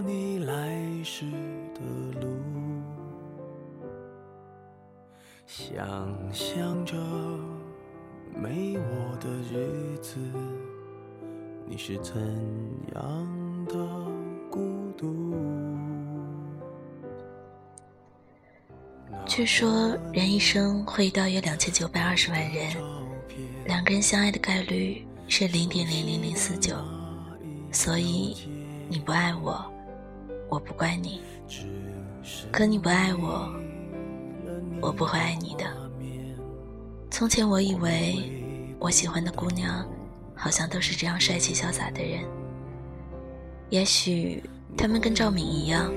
你来时的路，想象着没我的日子，你是怎样的孤独？据说人一生会遇到约两千九百二十万人，两个人相爱的概率。是零点零零零四九，所以你不爱我，我不怪你。可你不爱我，我不会爱你的。从前我以为我喜欢的姑娘，好像都是这样帅气潇洒的人。也许他们跟赵敏一样，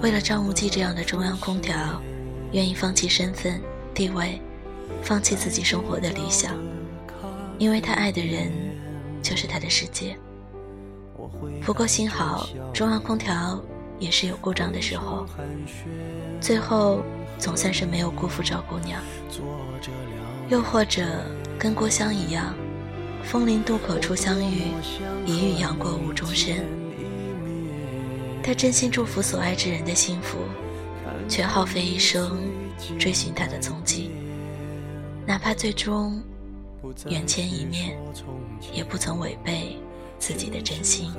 为了张无忌这样的中央空调，愿意放弃身份地位，放弃自己生活的理想。因为他爱的人，就是他的世界。不过幸好，中央空调也是有故障的时候。最后，总算是没有辜负赵姑娘。又或者，跟郭襄一样，风陵渡口初相遇，一遇杨过无终身。他真心祝福所爱之人的幸福，却耗费一生追寻他的踪迹，哪怕最终。缘见一面，也不曾违背自己的真心。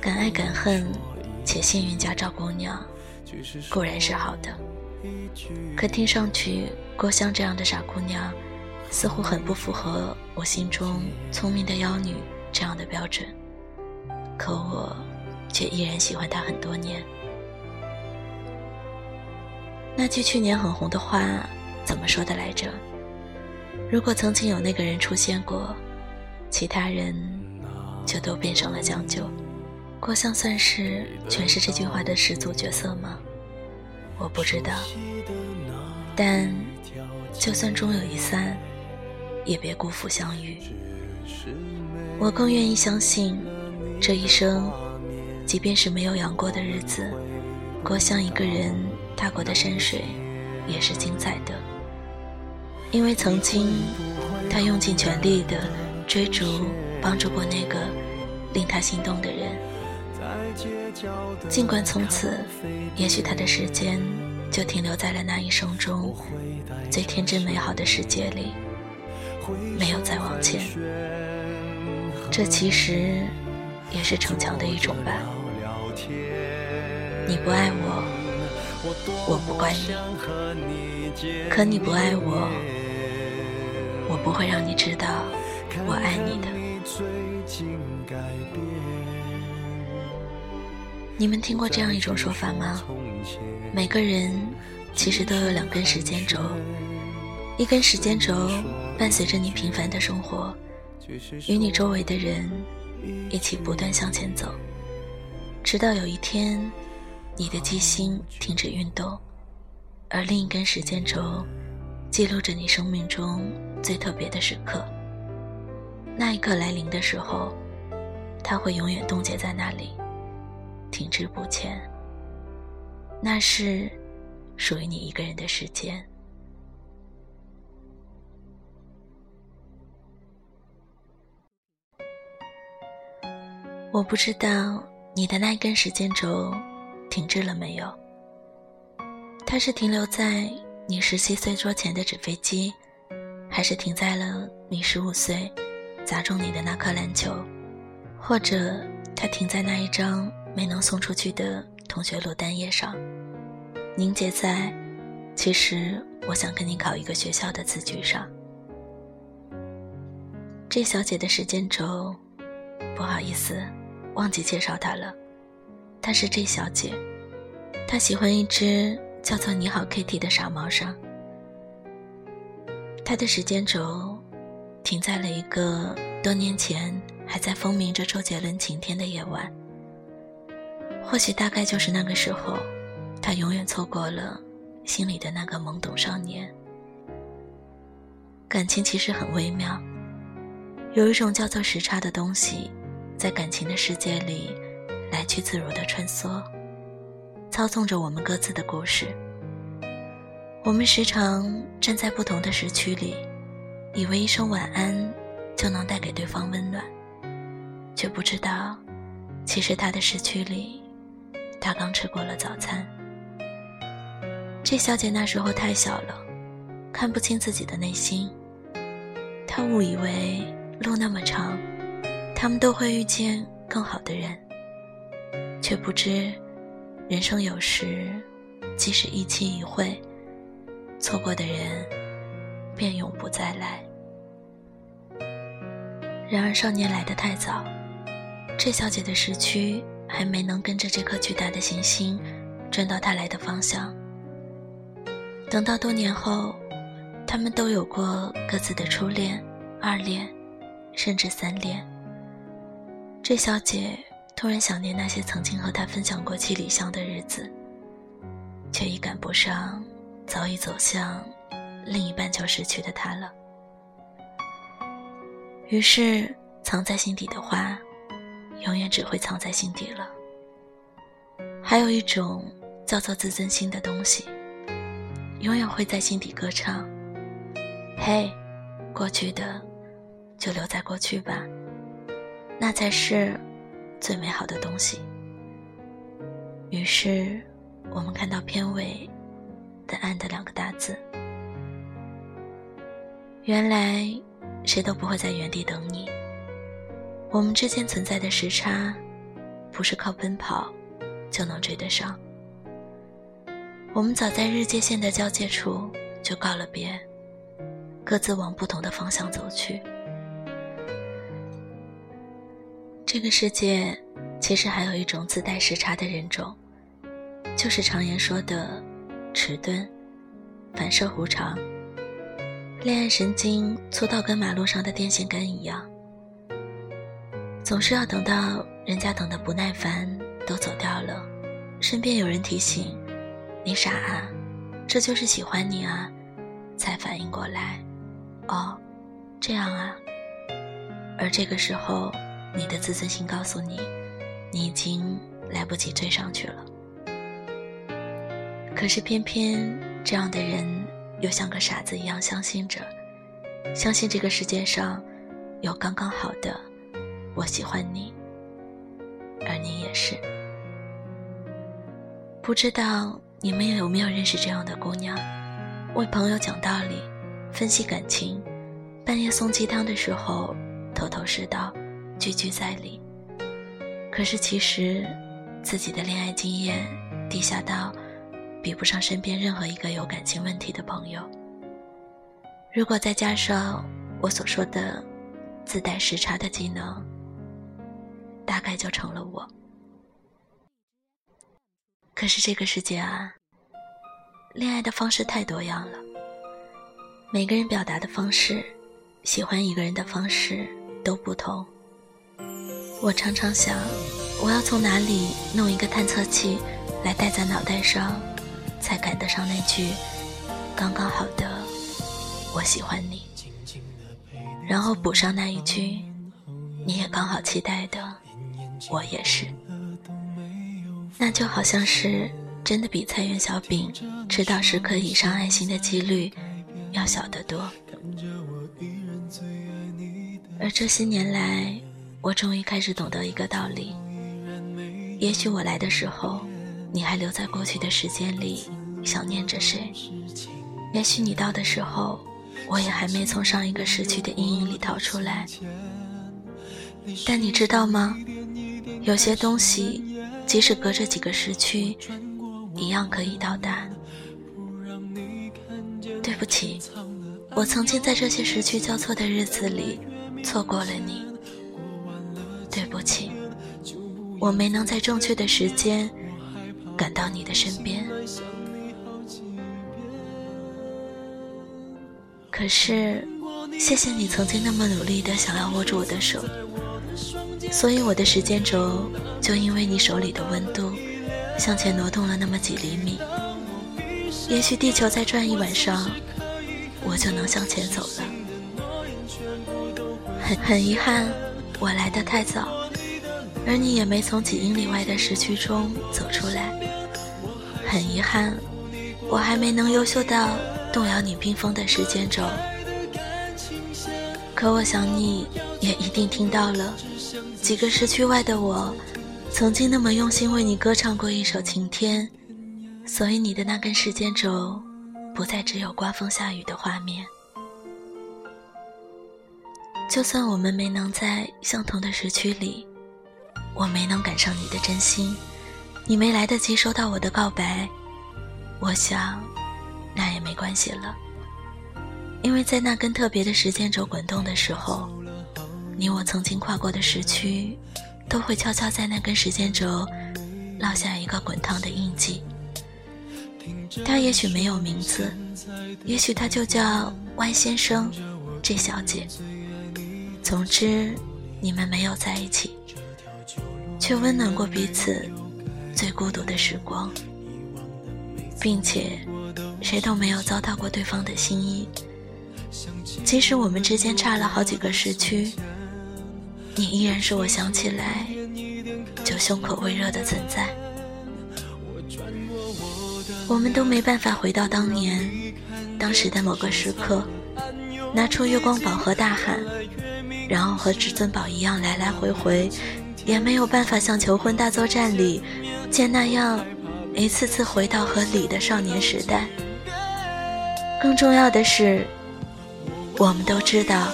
敢爱敢恨，且幸运嫁赵姑娘，固然是好的。可听上去，郭襄这样的傻姑娘，似乎很不符合我心中聪明的妖女这样的标准。可我却依然喜欢她很多年。那句去年很红的话，怎么说的来着？如果曾经有那个人出现过，其他人就都变成了将就。郭襄算是诠释这句话的始祖角色吗？我不知道。但就算终有一散，也别辜负相遇。我更愿意相信，这一生，即便是没有杨过的日子，郭襄一个人踏过的山水，也是精彩的。因为曾经，他用尽全力的追逐、帮助过那个令他心动的人。尽管从此，也许他的时间就停留在了那一生中最天真美好的世界里，没有再往前。这其实也是逞强的一种吧。你不爱我，我不怪你。可你不爱我。我不会让你知道我爱你的。你们听过这样一种说法吗？每个人其实都有两根时间轴，一根时间轴伴随着你平凡的生活，与你周围的人一起不断向前走，直到有一天，你的机心停止运动，而另一根时间轴。记录着你生命中最特别的时刻。那一刻来临的时候，它会永远冻结在那里，停滞不前。那是属于你一个人的时间。我不知道你的那根时间轴停滞了没有。它是停留在。你十七岁桌前的纸飞机，还是停在了你十五岁砸中你的那颗篮球，或者它停在那一张没能送出去的同学录单页上，凝结在“其实我想跟你考一个学校”的字句上。这小姐的时间轴，不好意思，忘记介绍她了，她是 J 小姐，她喜欢一只叫做“你好 Kitty” 的傻猫上。她的时间轴停在了一个多年前还在风靡着周杰伦晴天的夜晚。或许大概就是那个时候，他永远错过了心里的那个懵懂少年。感情其实很微妙，有一种叫做时差的东西，在感情的世界里来去自如的穿梭，操纵着我们各自的故事。我们时常站在不同的时区里，以为一声晚安就能带给对方温暖，却不知道，其实他的时区里，他刚吃过了早餐。这小姐那时候太小了。看不清自己的内心，他误以为路那么长，他们都会遇见更好的人，却不知人生有时即使一期一会，错过的人便永不再来。然而少年来得太早，这小姐的时区还没能跟着这颗巨大的行星转到她来的方向。等到多年后。他们都有过各自的初恋、二恋，甚至三恋。这小姐突然想念那些曾经和他分享过七里香的日子，却已赶不上早已走向另一半就失去的他了。于是，藏在心底的话，永远只会藏在心底了。还有一种叫做自尊心的东西，永远会在心底歌唱。嘿，过去的就留在过去吧，那才是最美好的东西。于是，我们看到片尾的“暗”的两个大字。原来，谁都不会在原地等你。我们之间存在的时差，不是靠奔跑就能追得上。我们早在日界线的交界处就告了别。各自往不同的方向走去。这个世界其实还有一种自带时差的人种，就是常言说的迟钝、反射弧长、恋爱神经粗到跟马路上的电线杆一样，总是要等到人家等的不耐烦都走掉了，身边有人提醒你傻啊，这就是喜欢你啊，才反应过来。哦，这样啊。而这个时候，你的自尊心告诉你，你已经来不及追上去了。可是偏偏这样的人又像个傻子一样相信着，相信这个世界上有刚刚好的“我喜欢你”，而你也是。不知道你们有没有认识这样的姑娘，为朋友讲道理。分析感情，半夜送鸡汤的时候，头头是道，句句在理。可是其实，自己的恋爱经验低下到比不上身边任何一个有感情问题的朋友。如果再加上我所说的自带时差的技能，大概就成了我。可是这个世界啊，恋爱的方式太多样了。每个人表达的方式，喜欢一个人的方式都不同。我常常想，我要从哪里弄一个探测器来戴在脑袋上，才赶得上那句刚刚好的“我喜欢你”，然后补上那一句“你也刚好期待的，我也是”。那就好像是真的比菜园小饼吃到十颗以上爱心的几率。要小得多，而这些年来，我终于开始懂得一个道理：也许我来的时候，你还留在过去的时间里想念着谁；也许你到的时候，我也还没从上一个失去的阴影里逃出来。但你知道吗？有些东西，即使隔着几个时区，一样可以到达。对不起，我曾经在这些时区交错的日子里错过了你。对不起，我没能在正确的时间赶到你的身边。可是，谢谢你曾经那么努力的想要握住我的手，所以我的时间轴就因为你手里的温度，向前挪动了那么几厘米。也许地球再转一晚上，我就能向前走了。很很遗憾，我来的太早，而你也没从几英里外的时区中走出来。很遗憾，我还没能优秀到动摇你冰封的时间轴。可我想你也一定听到了，几个时区外的我，曾经那么用心为你歌唱过一首《晴天》。所以你的那根时间轴，不再只有刮风下雨的画面。就算我们没能在相同的时区里，我没能赶上你的真心，你没来得及收到我的告白，我想，那也没关系了。因为在那根特别的时间轴滚动的时候，你我曾经跨过的时区，都会悄悄在那根时间轴烙下一个滚烫的印记。他也许没有名字，也许他就叫 Y 先生、J 小姐。总之，你们没有在一起，却温暖过彼此最孤独的时光，并且谁都没有遭到过对方的心意。即使我们之间差了好几个时区，你依然是我想起来就胸口微热的存在。我们都没办法回到当年，当时的某个时刻，拿出月光宝盒大喊，然后和至尊宝一样来来回回，也没有办法像求婚大作战里见那样一次次回到和李的少年时代。更重要的是，我们都知道，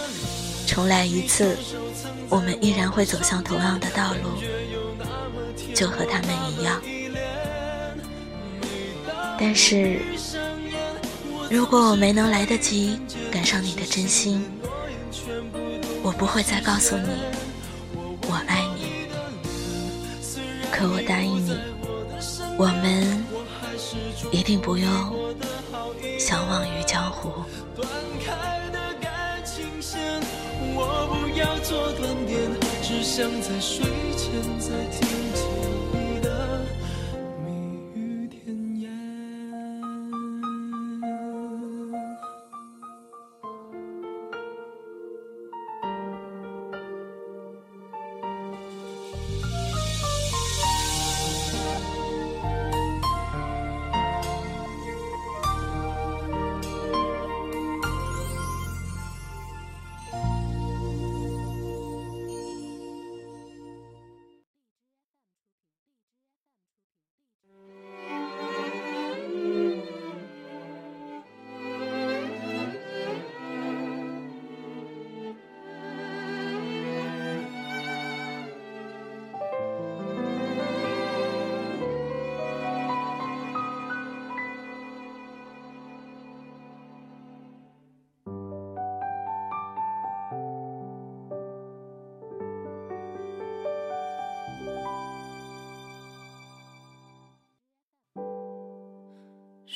重来一次，我们依然会走向同样的道路，就和他们一样。但是，如果我没能来得及赶上你的真心，我不会再告诉你我爱你。可我答应你，我们一定不用相忘于江湖。我不要做断点，只想在睡前再听见。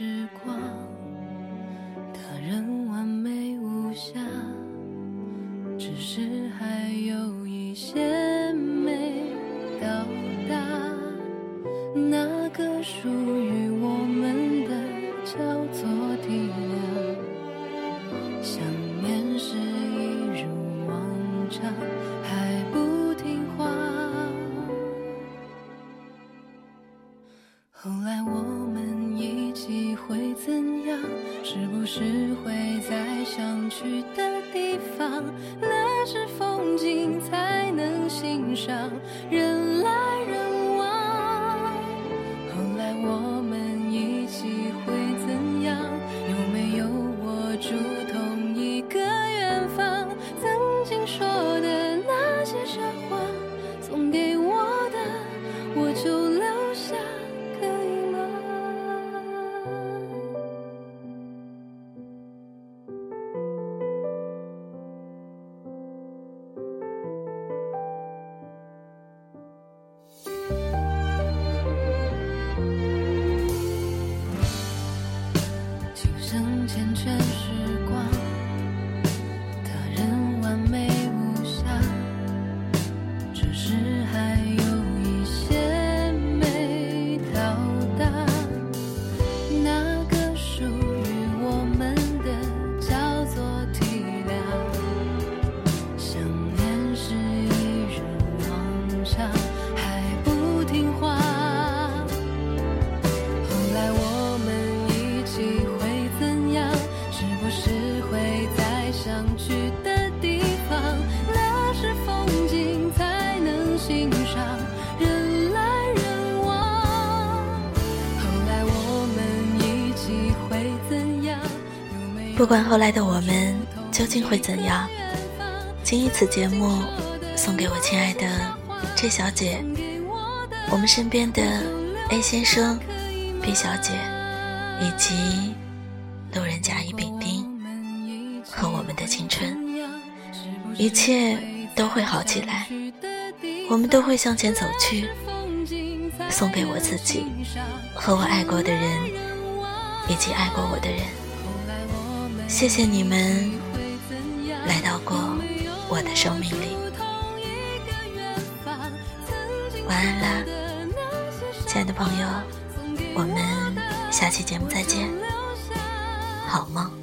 时光，他人完美无瑕，只是还有一些没到达那个属于我们的叫做体谅。想念是一如往常，还我就不管后来的我们究竟会怎样，谨以此节目送给我亲爱的 J 小姐，我们身边的 A 先生、B 小姐，以及路人甲乙丙丁和我们的青春，一切都会好起来，我们都会向前走去。送给我自己和我爱过的人，以及爱过我的人。谢谢你们来到过我的生命里，晚安啦，亲爱的朋友，我们下期节目再见，好梦。